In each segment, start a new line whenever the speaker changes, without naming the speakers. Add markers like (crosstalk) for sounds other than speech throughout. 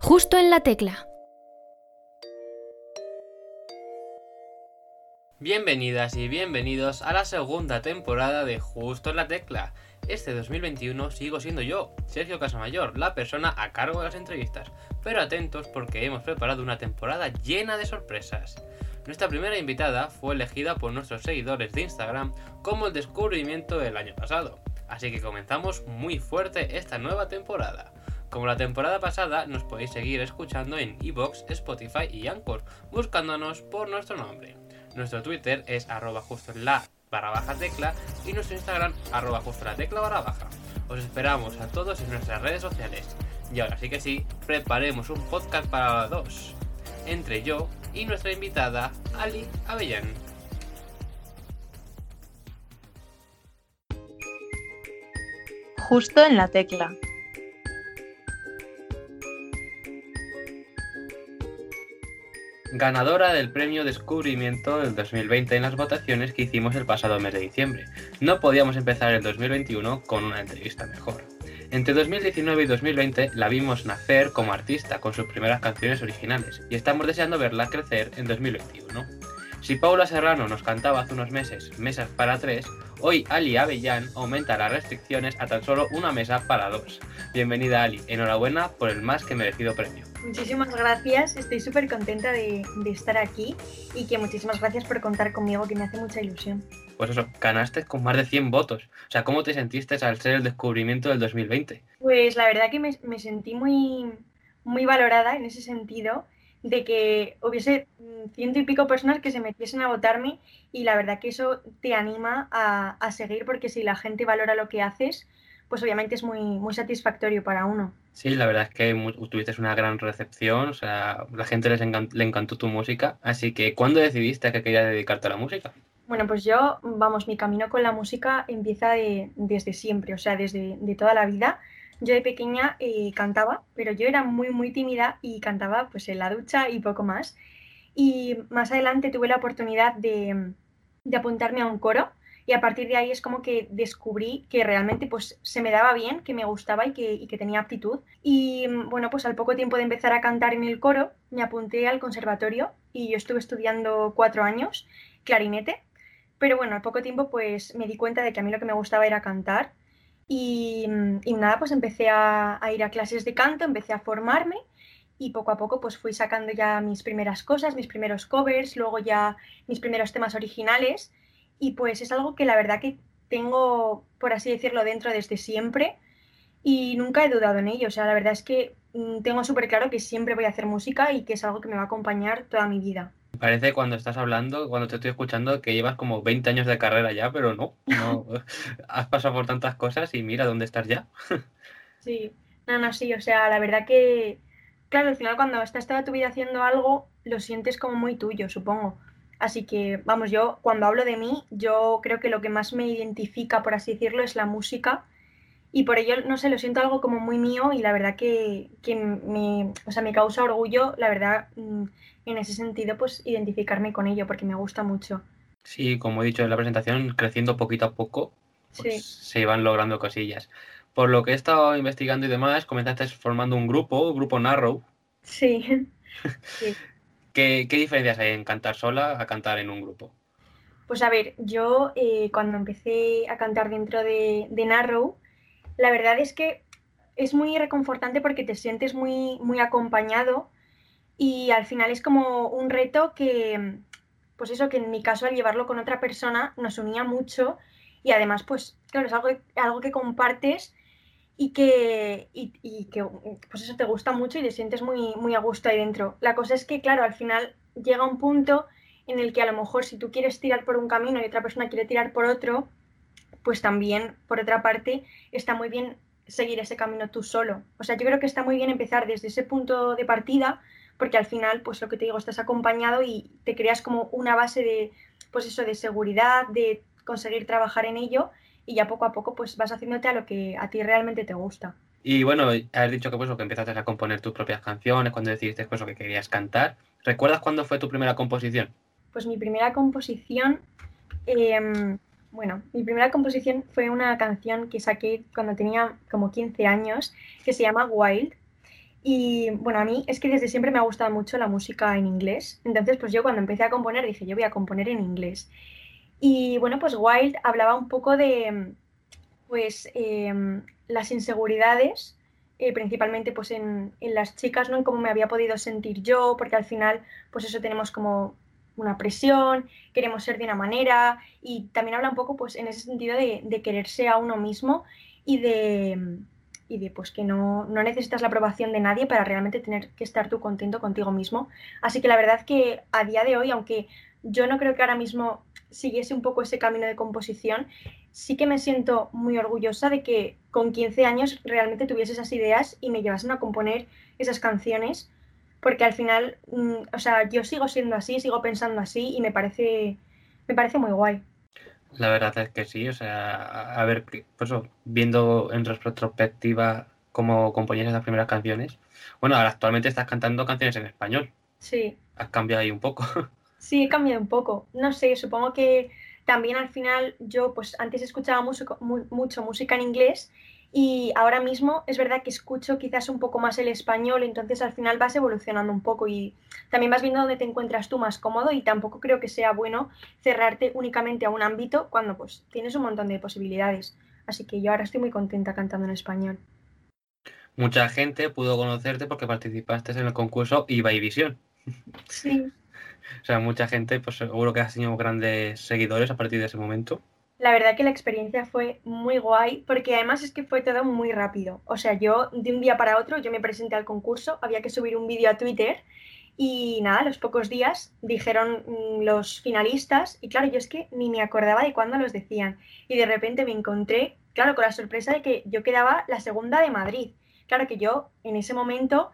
justo en la tecla.
Bienvenidas y bienvenidos a la segunda temporada de Justo en la Tecla. Este 2021 sigo siendo yo, Sergio Casamayor, la persona a cargo de las entrevistas, pero atentos porque hemos preparado una temporada llena de sorpresas. Nuestra primera invitada fue elegida por nuestros seguidores de Instagram como el descubrimiento del año pasado, así que comenzamos muy fuerte esta nueva temporada. Como la temporada pasada, nos podéis seguir escuchando en Evox, Spotify y Anchor, buscándonos por nuestro nombre. Nuestro Twitter es arroba justo en la barra baja tecla y nuestro Instagram arroba justo la tecla barra baja. Os esperamos a todos en nuestras redes sociales. Y ahora sí que sí, preparemos un podcast para dos. Entre yo y nuestra invitada, Ali Avellán.
Justo en la tecla.
Ganadora del premio Descubrimiento del 2020 en las votaciones que hicimos el pasado mes de diciembre. No podíamos empezar el 2021 con una entrevista mejor. Entre 2019 y 2020 la vimos nacer como artista con sus primeras canciones originales y estamos deseando verla crecer en 2021. Si Paula Serrano nos cantaba hace unos meses mesas para tres, hoy Ali Avellán aumenta las restricciones a tan solo una mesa para dos. Bienvenida Ali, enhorabuena por el más que merecido premio.
Muchísimas gracias, estoy súper contenta de, estar aquí y que muchísimas gracias por contar conmigo, que me hace mucha ilusión.
Pues eso, ganaste con más de 100 votos. O sea, ¿cómo te sentiste al ser el descubrimiento del 2020?
Pues la verdad que me, sentí muy, muy valorada en ese sentido de que hubiese ciento y pico personas que se metiesen a votarme y la verdad que eso te anima a, a seguir porque si la gente valora lo que haces, pues obviamente es muy, muy satisfactorio para uno.
Sí, la verdad es que tuviste una gran recepción, o sea, la gente les le encantó tu música, así que ¿cuándo decidiste que querías dedicarte a la música?
Bueno, pues yo, vamos, mi camino con la música empieza desde siempre, o sea, desde de toda la vida. Yo de pequeña eh, cantaba, pero yo era muy, muy tímida y cantaba pues en la ducha y poco más. Y más adelante tuve la oportunidad de, de apuntarme a un coro y a partir de ahí es como que descubrí que realmente pues se me daba bien, que me gustaba y que, tenía aptitud. Y mm, bueno, pues al poco tiempo de empezar a cantar en el coro, me apunté al conservatorio y yo estuve estudiando cuatro años clarinete. Pero bueno, al poco tiempo pues me di cuenta de que a mí lo que me gustaba era cantar. Y, mm, nada, pues empecé a, a ir a clases de canto, empecé a formarme y poco a poco pues fui sacando ya mis primeras cosas, mis primeros covers, luego ya mis primeros temas originales y pues es algo que la verdad que tengo, por así decirlo, dentro desde siempre y nunca he dudado en ello. O sea, la verdad es que mm, tengo súper claro que siempre voy a hacer música y que es algo que me va a acompañar toda mi vida.
Parece cuando estás hablando, cuando te estoy escuchando, que llevas como 20 años de carrera ya, pero no, no (laughs) (laughs) has pasado por tantas cosas y mira dónde estás ya. (laughs)
sí, no, no, sí, o sea, la verdad que, claro, al final cuando estás toda tu vida haciendo algo, lo sientes como muy tuyo, supongo. Así que, vamos, yo cuando hablo de mí, yo creo que lo que más me identifica, por así decirlo, es la música. Y por ello, no sé, lo siento algo como muy mío y la verdad que, me, o sea, me causa orgullo, la verdad, mm, en ese sentido, pues identificarme con ello porque me gusta mucho.
Sí, como he dicho en la presentación, creciendo poquito a poco, pues se van logrando cosillas. Por lo que he estado investigando y demás, comenzaste formando un grupo, un grupo Narrow.
Sí. (laughs) sí.
¿Qué, diferencias hay en cantar sola a cantar en un grupo?
Pues a ver, yo eh, cuando empecé a cantar dentro de, Narrow, la verdad es que es muy reconfortante porque te sientes muy, muy acompañado y al final es como un reto que, pues eso, que en mi caso al llevarlo con otra persona nos unía mucho y además, pues claro, es algo, algo que compartes y que, y, que pues eso te gusta mucho y te sientes muy, muy a gusto ahí dentro. La cosa es que, claro, al final llega un punto en el que a lo mejor si tú quieres tirar por un camino y otra persona quiere tirar por otro, pues también, por otra parte, está muy bien seguir ese camino tú solo. O sea, yo creo que está muy bien empezar desde ese punto de partida, porque al final, pues lo que te digo, estás acompañado y te creas como una base de, pues eso, de seguridad, de conseguir trabajar en ello y ya poco a poco pues vas haciéndote a lo que a ti realmente te gusta.
Y bueno, has dicho que pues que empezaste a componer tus propias canciones, cuando decidiste pues, que querías cantar. ¿Recuerdas cuándo fue tu primera composición?
Pues mi primera composición, em, bueno, mi primera composición fue una canción que saqué cuando tenía como 15 años, que se llama Wild. Y bueno, a mí es que desde siempre me ha gustado mucho la música en inglés. Entonces, pues yo cuando empecé a componer dije, yo voy a componer en inglés. Y bueno, pues Wild hablaba un poco de, pues, em, las inseguridades, eh, principalmente pues en, en, las chicas, ¿no? En cómo me había podido sentir yo, porque al final, pues eso tenemos como una presión, queremos ser de una manera y también habla un poco pues en ese sentido de, de quererse a uno mismo y de y de pues que no, no, necesitas la aprobación de nadie para realmente tener que estar tú contento contigo mismo. Así que la verdad que a día de hoy, aunque yo no creo que ahora mismo siguiese un poco ese camino de composición, sí que me siento muy orgullosa de que con 15 años realmente tuviese esas ideas y me llevasen a componer esas canciones, porque al final, mm, o sea, yo sigo siendo así, sigo pensando así y me parece, me parece muy guay.
La verdad es que sí, o sea, a ver, pues viendo en retrospectiva cómo componías esas primeras canciones. Bueno, ahora actualmente estás cantando canciones en español.
Sí.
Has cambiado ahí un poco. (laughs)
Sí, he cambiado un poco. No sé, supongo que también al final yo, pues antes escuchaba mucho, mucho música en inglés y ahora mismo es verdad que escucho quizás un poco más el español, entonces al final vas evolucionando un poco y también vas viendo dónde te encuentras tú más cómodo y tampoco creo que sea bueno cerrarte únicamente a un ámbito cuando pues tienes un montón de posibilidades. Así que yo ahora estoy muy contenta cantando en español.
Mucha gente pudo conocerte porque participaste en el concurso Iba y Visión.
Sí.
O sea, mucha gente, pues seguro que has tenido grandes seguidores a partir de ese momento.
La verdad que la experiencia fue muy guay porque además es que fue todo muy rápido. O sea, yo de un día para otro yo me presenté al concurso, había que subir un vídeo a Twitter y nada, los pocos días dijeron mm, los finalistas y claro, yo es que ni me acordaba de cuándo los decían y de repente me encontré, claro, con la sorpresa de que yo quedaba la segunda de Madrid. Claro que yo en ese momento,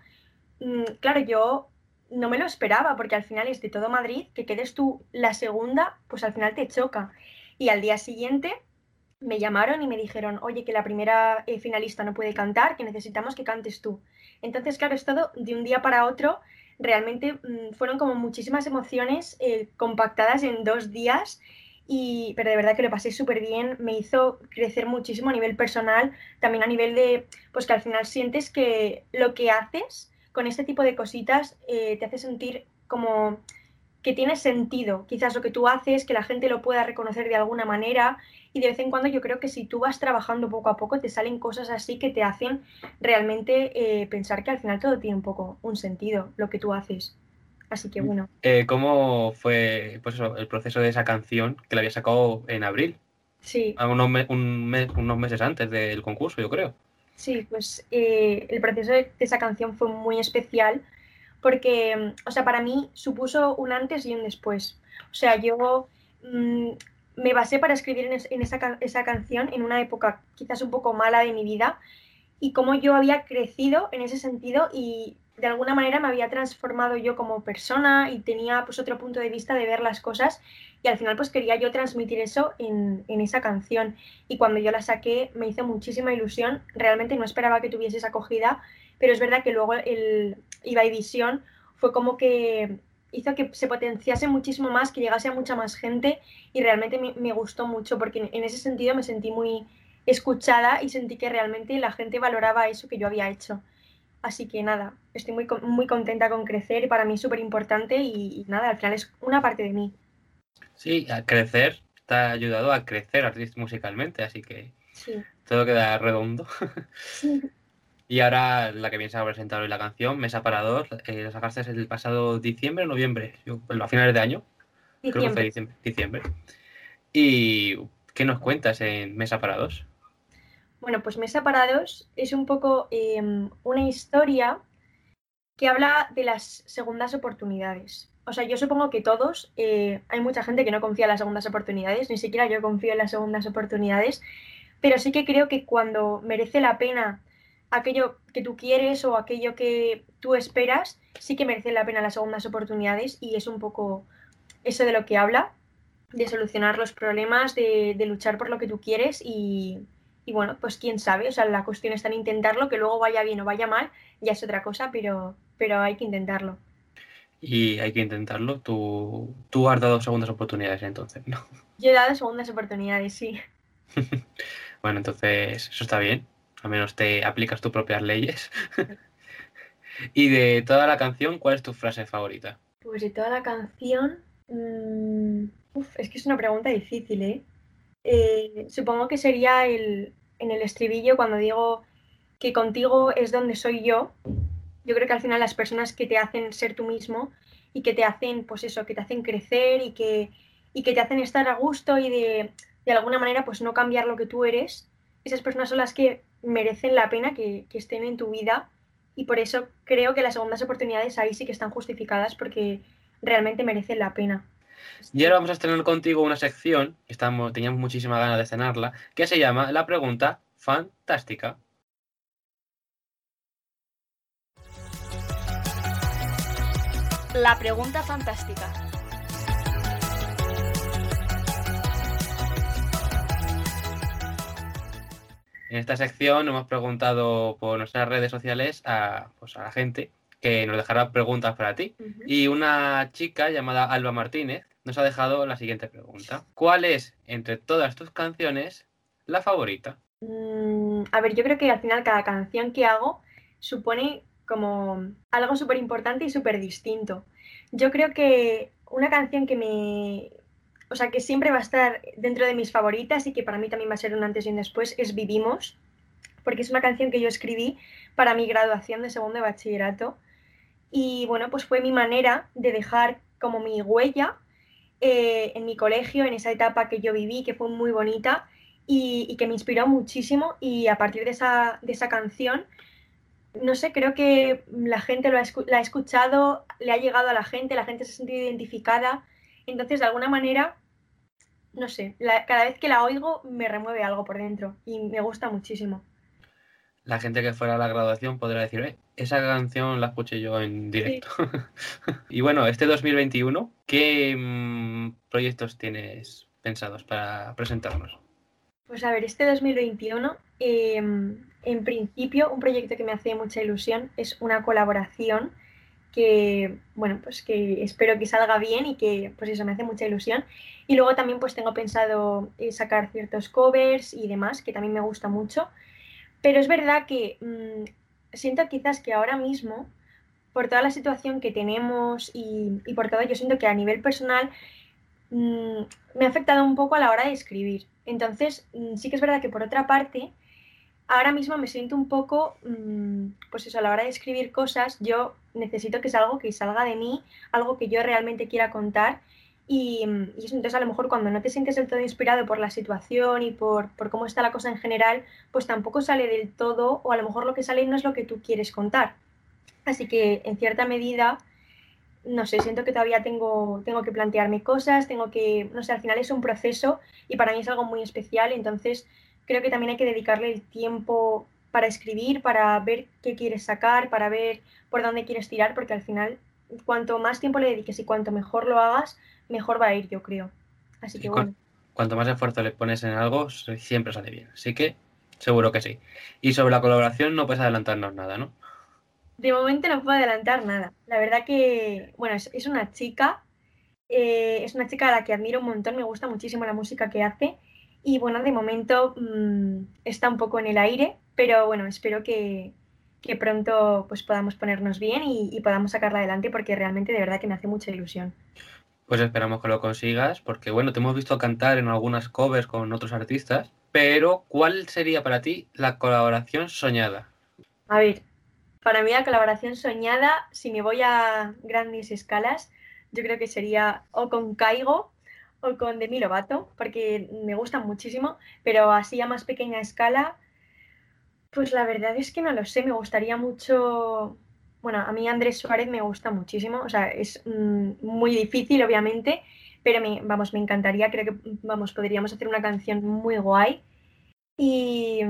mm, claro, yo no me lo esperaba porque al final es de todo Madrid, que quedes tú la segunda, pues al final te choca. Y al día siguiente me llamaron y me dijeron, oye, que la primera eh, finalista no puede cantar, que necesitamos que cantes tú. Entonces, claro, es todo de un día para otro. Realmente mmm, fueron como muchísimas emociones eh, compactadas en dos días. Y, pero de verdad que lo pasé súper bien, me hizo crecer muchísimo a nivel personal, también a nivel de, pues que al final sientes que lo que haces con este tipo de cositas eh, te hace sentir como que tiene sentido, quizás lo que tú haces, que la gente lo pueda reconocer de alguna manera y de vez en cuando yo creo que si tú vas trabajando poco a poco te salen cosas así que te hacen realmente eh, pensar que al final todo tiene un poco un sentido, lo que tú haces. Así que bueno.
Eh, ¿Cómo fue pues el proceso de esa canción que la había sacado en abril?
Sí.
Unos, me, un mes, unos meses antes del concurso, yo creo.
Sí, pues eh, el proceso de esa canción fue muy especial porque, o sea, para mí supuso un antes y un después. O sea, yo mmm, me basé para escribir en, en esa, esa, canción en una época quizás un poco mala de mi vida y cómo yo había crecido en ese sentido y de alguna manera me había transformado yo como persona y tenía pues otro punto de vista de ver las cosas y al final pues quería yo transmitir eso en, en esa canción y cuando yo la saqué me hizo muchísima ilusión, realmente no esperaba que tuviese esa acogida pero es verdad que luego el Ibai Visión fue como que hizo que se potenciase muchísimo más, que llegase a mucha más gente y realmente me, me gustó mucho porque en ese sentido me sentí muy escuchada y sentí que realmente la gente valoraba eso que yo había hecho. Así que nada, estoy muy, muy contenta con crecer y para mí es súper importante y, y, nada, al final es una parte de mí.
Sí, a crecer te ha ayudado a crecer musicalmente, así que
sí.
todo queda redondo.
Sí. (laughs)
Y ahora la que vienes a presentar hoy la canción, Mesa para dos, eh, la sacaste el pasado diciembre o noviembre, yo, a finales de año.
Diciembre.
Creo que fue diciembre, diciembre. ¿Y qué nos cuentas en Mesa para dos?
Bueno, pues Mesa para dos es un poco eh, una historia que habla de las segundas oportunidades. O sea, yo supongo que todos, eh, hay mucha gente que no confía en las segundas oportunidades, ni siquiera yo confío en las segundas oportunidades, pero sí que creo que cuando merece la pena aquello que tú quieres o aquello que tú esperas, sí que merece la pena las segundas oportunidades y es un poco eso de lo que habla, de solucionar los problemas, de, de luchar por lo que tú quieres y, y, bueno, pues quién sabe, o sea, la cuestión está en intentarlo, que luego vaya bien o vaya mal, ya es otra cosa, pero, pero hay que intentarlo.
Y hay que intentarlo. Tú, tú has dado segundas oportunidades entonces, ¿no? (laughs)
Yo he dado segundas oportunidades, sí. (laughs)
bueno, entonces eso está bien al menos te aplicas tus propias leyes. (laughs) Y de toda la canción, ¿cuál es tu frase favorita?
Pues de toda la canción. mmm, uf, es que es una pregunta difícil, ¿eh? Eh, supongo que sería el, en el estribillo cuando digo que contigo es donde soy yo. Yo creo que al final las personas que te hacen ser tú mismo y que te hacen, pues eso, que te hacen crecer y que, y que te hacen estar a gusto y de, de alguna manera pues no cambiar lo que tú eres, esas personas son las que merecen la pena que, que estén en tu vida y por eso creo que las segundas oportunidades ahí sí que están justificadas porque realmente merecen la pena.
Y ahora vamos a estrenar contigo una sección, que estamos, teníamos muchísima ganas de estrenarla, que se llama La Pregunta Fantástica.
La pregunta fantástica.
En esta sección hemos preguntado por nuestras redes sociales a, pues, a la gente que nos dejará preguntas para ti. Y una chica llamada Alba Martínez nos ha dejado la siguiente pregunta. ¿Cuál es, entre todas tus canciones, la favorita?
Mm, a ver, yo creo que al final cada canción que hago supone como algo súper importante y súper distinto. Yo creo que una canción que me... O sea, que siempre va a estar dentro de mis favoritas y que para mí también va a ser un antes y un después es Vivimos, porque es una canción que yo escribí para mi graduación de segundo de bachillerato. Y bueno, pues fue mi manera de dejar como mi huella eh, en mi colegio, en esa etapa que yo viví, que fue muy bonita y, y que me inspiró muchísimo. Y a partir de esa, de esa canción, no sé, creo que la gente lo ha, la ha escuchado, le ha llegado a la gente, la gente se ha sentido identificada. Entonces, de alguna manera, no sé, la- cada vez que la oigo me remueve algo por dentro y me gusta muchísimo.
La gente que fuera a la graduación podrá decir, "Eh, esa canción la escuché yo en directo. (laughs) y bueno, este 2021, ¿qué mm, proyectos tienes pensados para presentarnos?
Pues a ver, este 2021, eh, en principio, un proyecto que me hace mucha ilusión es una colaboración que, bueno, pues que espero que salga bien y que, pues eso, me hace mucha ilusión. Y luego también pues tengo pensado eh, sacar ciertos covers y demás, que también me gusta mucho. Pero es verdad que mm, siento quizás que ahora mismo, por toda la situación que tenemos y, y por todo, yo siento que a nivel personal mm, me ha afectado un poco a la hora de escribir. Entonces, mm, sí que es verdad que por otra parte, ahora mismo me siento un poco, pues eso, a la hora de escribir cosas, yo necesito que es algo que salga de mí, algo que yo realmente quiera contar. Y, y entonces a lo mejor cuando no te sientes del todo inspirado por la situación y por, por cómo está la cosa en general, pues tampoco sale del todo o a lo mejor lo que sale no es lo que tú quieres contar. Así que en cierta medida no sé, siento que todavía tengo, tengo que plantearme cosas, tengo que, no sé, al final es un proceso y para mí es algo muy especial, entonces creo que también hay que dedicarle el tiempo para escribir, para ver qué quieres sacar, para ver por dónde quieres tirar, porque al final cuanto más tiempo le dediques y cuanto mejor lo hagas, mejor va a ir, yo creo. Así que bueno.
cu- cuanto más esfuerzo le pones en algo, siempre sale bien. Así que seguro que sí. Y sobre la colaboración no puedes adelantarnos nada, ¿no?
De momento no puedo adelantar nada. La verdad que, bueno, es, es una chica, eh, es una chica a la que admiro un montón, me gusta muchísimo la música que hace y bueno, de momento mm, está un poco en el aire, pero bueno, espero que, que pronto pues podamos ponernos bien y, y podamos sacarla adelante porque realmente de verdad que me hace mucha ilusión.
Pues esperamos que lo consigas, porque bueno, te hemos visto cantar en algunas covers con otros artistas, pero ¿cuál sería para ti la colaboración soñada?
A ver, para mí la colaboración soñada, si me voy a grandes escalas, yo creo que sería o con Caigo o con Demi Lovato, porque me gustan muchísimo, pero así a más pequeña escala, pues la verdad es que no lo sé, me gustaría mucho, bueno, a mí Andrés Suárez me gusta muchísimo, o sea, es mm, muy difícil obviamente, pero me, vamos, me encantaría, creo que, vamos, podríamos hacer una canción muy guay y,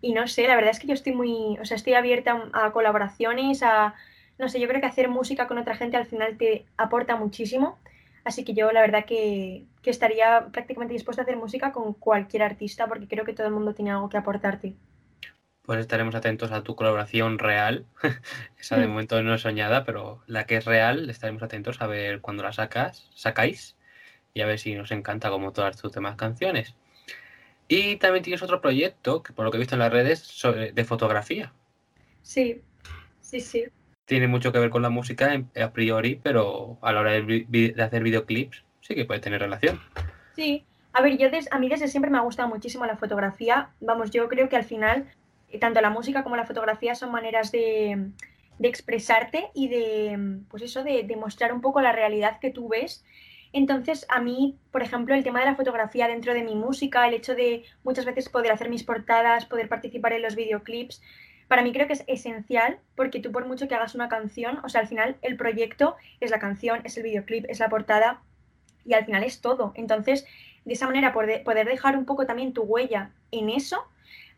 y no sé, la verdad es que yo estoy muy, o sea, estoy abierta a colaboraciones, a, no sé, yo creo que hacer música con otra gente al final te aporta muchísimo. Así que yo la verdad que, que estaría prácticamente dispuesta a hacer música con cualquier artista porque creo que todo el mundo tiene algo que aportarte.
Pues estaremos atentos a tu colaboración real. (laughs) Esa de
Mm.
momento no es soñada, pero la que es real, estaremos atentos a ver cuándo la sacas, sacáis y a ver si nos encanta como todas tus demás canciones. Y también tienes otro proyecto, que por lo que he visto en las redes, sobre- de fotografía.
Sí, Sí, sí.
Tiene mucho que ver con la música a priori, pero a la hora de, hacer videoclips sí que puede tener relación.
Sí, a ver, yo des- a mí desde siempre me ha gustado muchísimo la fotografía. Vamos, yo creo que al final tanto la música como la fotografía son maneras de, expresarte y de, pues eso, de, de mostrar un poco la realidad que tú ves. Entonces, a mí, por ejemplo, el tema de la fotografía dentro de mi música, el hecho de muchas veces poder hacer mis portadas, poder participar en los videoclips, para mí creo que es esencial porque tú por mucho que hagas una canción, o sea, al final el proyecto es la canción, es el videoclip, es la portada y al final es todo. Entonces, de esa manera poder dejar un poco también tu huella en eso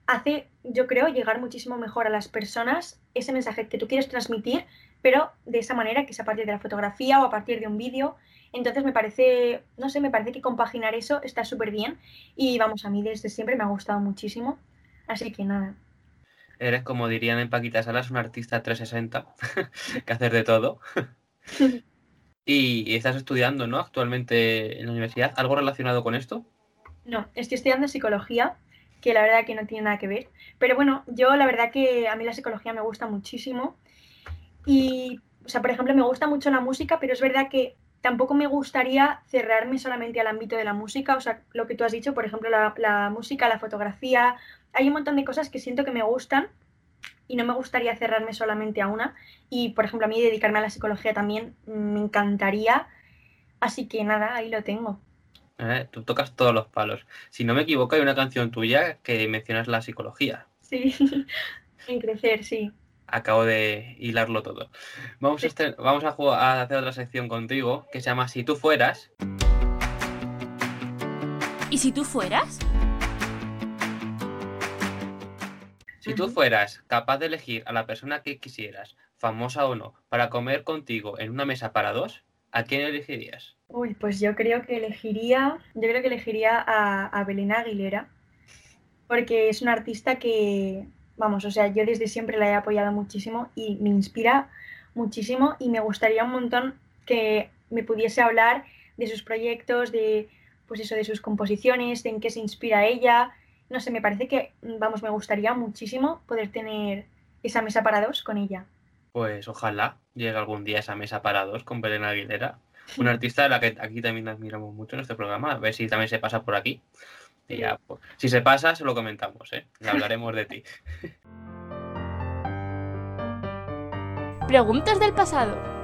hace, yo creo, llegar muchísimo mejor a las personas ese mensaje que tú quieres transmitir, pero de esa manera que es a partir de la fotografía o a partir de un vídeo. Entonces me parece, no sé, me parece que compaginar eso está súper bien y vamos, a mí desde siempre me ha gustado muchísimo. Así que nada.
Eres, como dirían en Paquita Salas, un artista 360, (laughs) que hacer de todo. (laughs) y estás estudiando, ¿no? Actualmente en la universidad, ¿algo relacionado con esto?
No, estoy estudiando psicología, que la verdad que no tiene nada que ver. Pero bueno, yo la verdad que a mí la psicología me gusta muchísimo. Y, o sea, por ejemplo, me gusta mucho la música, pero es verdad que tampoco me gustaría cerrarme solamente al ámbito de la música. O sea, lo que tú has dicho, por ejemplo, la, música, la fotografía. Hay un montón de cosas que siento que me gustan y no me gustaría cerrarme solamente a una. Y, por ejemplo, a mí dedicarme a la psicología también me encantaría. Así que nada, ahí lo tengo.
Eh, Tú tocas todos los palos. Si no me equivoco, hay una canción tuya que mencionas la psicología.
Sí, (laughs) en crecer, sí.
Acabo de hilarlo todo. Vamos, a, vamos a, jugar- a hacer otra sección contigo que se llama Si tú fueras.
¿Y si tú fueras?
Si tú fueras capaz de elegir a la persona que quisieras, famosa o no, para comer contigo en una mesa para dos, ¿a quién elegirías?
Uy, pues yo creo que elegiría, yo creo que elegiría a, a Belén Aguilera, porque es una artista que, vamos, o sea, yo desde siempre la he apoyado muchísimo y me inspira muchísimo y me gustaría un montón que me pudiese hablar de sus proyectos, de, pues eso, de sus composiciones, de en qué se inspira ella. No sé, me parece que, vamos, me gustaría muchísimo poder tener esa mesa para dos con ella.
Pues ojalá llegue algún día esa mesa para dos con Belén Aguilera, una artista a la que aquí también admiramos mucho en este programa, a ver si también se pasa por aquí. Y ya, pues, si se pasa, se lo comentamos, ¿eh? Le hablaremos de ti.
Preguntas del pasado.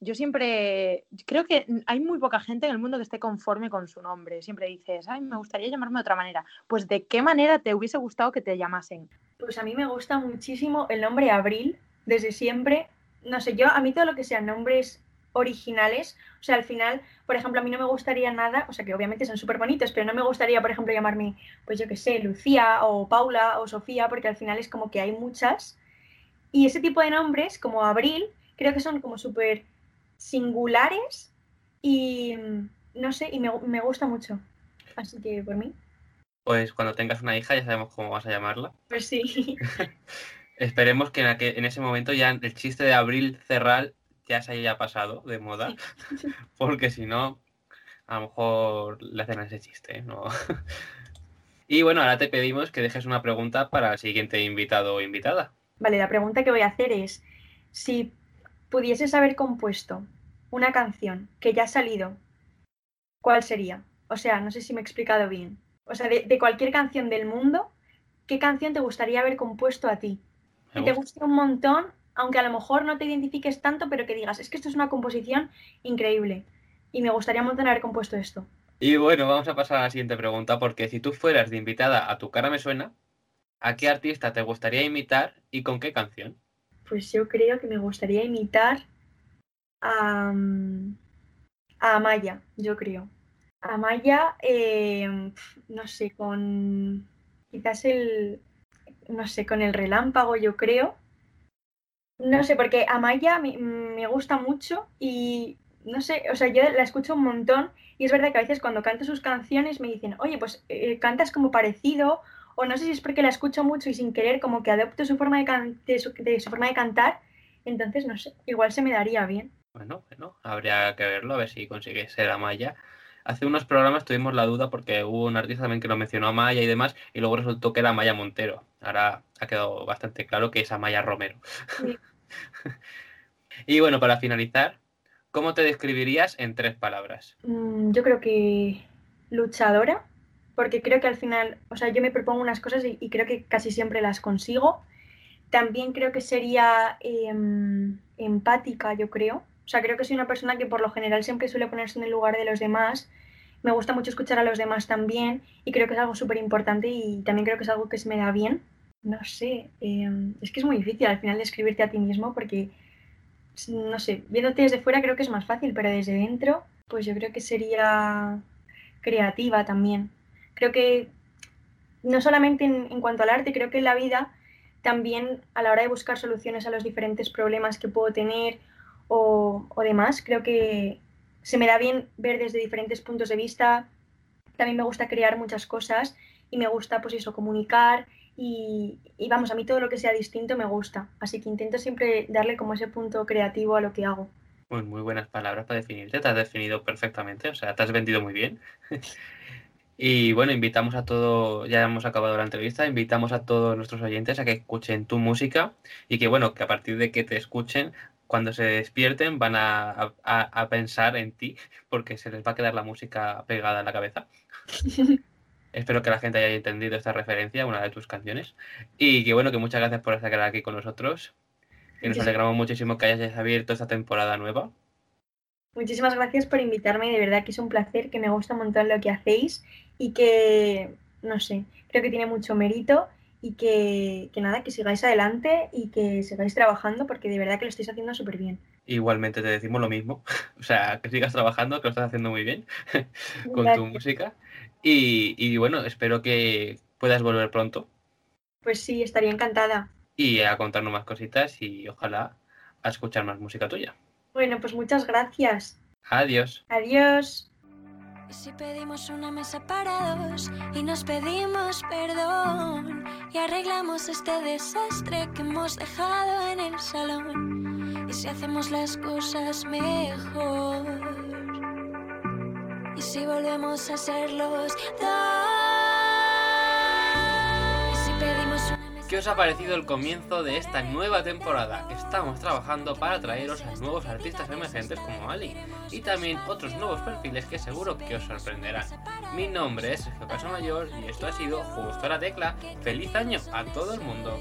Yo siempre creo que hay muy poca gente en el mundo que esté conforme con su nombre. Siempre dices, ay, me gustaría llamarme de otra manera. Pues, ¿de qué manera te hubiese gustado que te llamasen?
Pues a mí me gusta muchísimo el nombre Abril, desde siempre. No sé, yo a mí todo lo que sean nombres originales, o sea, al final, por ejemplo, a mí no me gustaría nada, o sea, que obviamente son súper bonitos, pero no me gustaría, por ejemplo, llamarme, pues yo qué sé, Lucía o Paula o Sofía, porque al final es como que hay muchas. Y ese tipo de nombres, como Abril, creo que son como súper singulares y mm, no sé, y me, me gusta mucho. Así que por mí,
Pues cuando tengas una hija ya sabemos cómo vas a llamarla.
pues sí. (laughs)
Esperemos que en, aquel- en ese momento ya el chiste de Abril Cerral ya se haya pasado de moda, (laughs) porque si no, a lo mejor le hacen ese chiste, ¿no? (laughs) Y bueno, ahora te pedimos que dejes una pregunta para el siguiente invitado o invitada.
Vale, la pregunta que voy a hacer es, si pudieses haber compuesto una canción que ya ha salido, ¿cuál sería? O sea, no sé si me he explicado bien. O sea, de, de cualquier canción del mundo, ¿qué canción te gustaría haber compuesto a ti? Que te guste un montón, aunque a lo mejor no te identifiques tanto, pero que digas, es que esto es una composición increíble. Y me gustaría un montón haber compuesto esto.
Y bueno, vamos a pasar a la siguiente pregunta, porque si tú fueras de invitada a Tu cara me suena, ¿a qué artista te gustaría imitar y con qué canción?
Pues yo creo que me gustaría imitar a, mm, a Amaya, yo creo. Amaya, eh, no sé, con quizás el, no sé, con el relámpago, yo creo. No sé, porque Amaya me, me gusta mucho y no sé, o sea, yo la escucho un montón y es verdad que a veces cuando canto sus canciones me dicen, oye, pues eh, cantas como parecido o no sé si es porque la escucho mucho y sin querer como que adopto su forma de, can- de su, de su forma de cantar, entonces no sé, igual se me daría bien.
Bueno, bueno, habría que verlo, a ver si consigue ser Amaya. hace unos programas tuvimos la duda porque hubo un artista también que lo mencionó a Maya y demás, y luego resultó que era Maya Montero. Ahora ha quedado bastante claro que es Amaya Romero.
Sí. (laughs)
y bueno, para finalizar, ¿cómo te describirías en tres palabras?
Mm, Yo creo que luchadora, porque creo que al final, o sea, yo me propongo unas cosas y, y creo que casi siempre las consigo. También creo que sería em, empática, yo creo. O sea, creo que soy una persona que por lo general siempre suele ponerse en el lugar de los demás. Me gusta mucho escuchar a los demás también y creo que es algo súper importante y también creo que es algo que se me da bien. No sé, em, es que es muy difícil al final describirte a ti mismo porque, no sé, viéndote desde fuera creo que es más fácil, pero desde dentro, pues yo creo que sería creativa también. Creo que no solamente en, en cuanto al arte, creo que en la vida también a la hora de buscar soluciones a los diferentes problemas que puedo tener o, o demás, creo que se me da bien ver desde diferentes puntos de vista. También me gusta crear muchas cosas y me gusta, pues eso, comunicar y, y vamos, a mí todo lo que sea distinto me gusta. Así que intento siempre darle como ese punto creativo a lo que hago.
Muy, muy buenas palabras para definirte, te has definido perfectamente, o sea, te has vendido muy bien. (laughs) Y bueno, invitamos a todo, ya hemos acabado la entrevista, invitamos a todos nuestros oyentes a que escuchen tu música y que bueno, que a partir de que te escuchen, cuando se despierten van a, a- a pensar en ti porque se les va a quedar la música pegada en la cabeza. (laughs) Espero que la gente haya entendido esta referencia una de tus canciones y que bueno, que muchas gracias por estar aquí con nosotros. Que nos alegramos muchísimo que hayas abierto esta temporada nueva.
Muchísimas gracias por invitarme, de verdad que es un placer, que me gusta un montón lo que hacéis y que, no sé, creo que tiene mucho mérito y que, que nada, que sigáis adelante y que sigáis trabajando porque de verdad que lo estáis haciendo súper bien.
Igualmente te decimos lo mismo, (laughs) o sea, que sigas trabajando, que lo estás haciendo muy bien (laughs) con tu música. Y, y bueno, espero que puedas volver pronto
Pues sí, estaría encantada.
y a contarnos más cositas y ojalá a escuchar más música tuya.
Bueno, pues muchas gracias.
Adiós.
Adiós.
Y si pedimos una mesa para dos y nos pedimos perdón y arreglamos este desastre que hemos dejado en el salón. Y si hacemos las cosas mejor. Y si volvemos a ser los dos.
¿Qué os ha parecido el comienzo de esta nueva temporada? Estamos trabajando para traeros a nuevos artistas emergentes como Ali y también otros nuevos perfiles que seguro que os sorprenderán. Mi nombre es Sergio Casamayor y esto ha sido Justo la Tecla. ¡Feliz año a todo el mundo!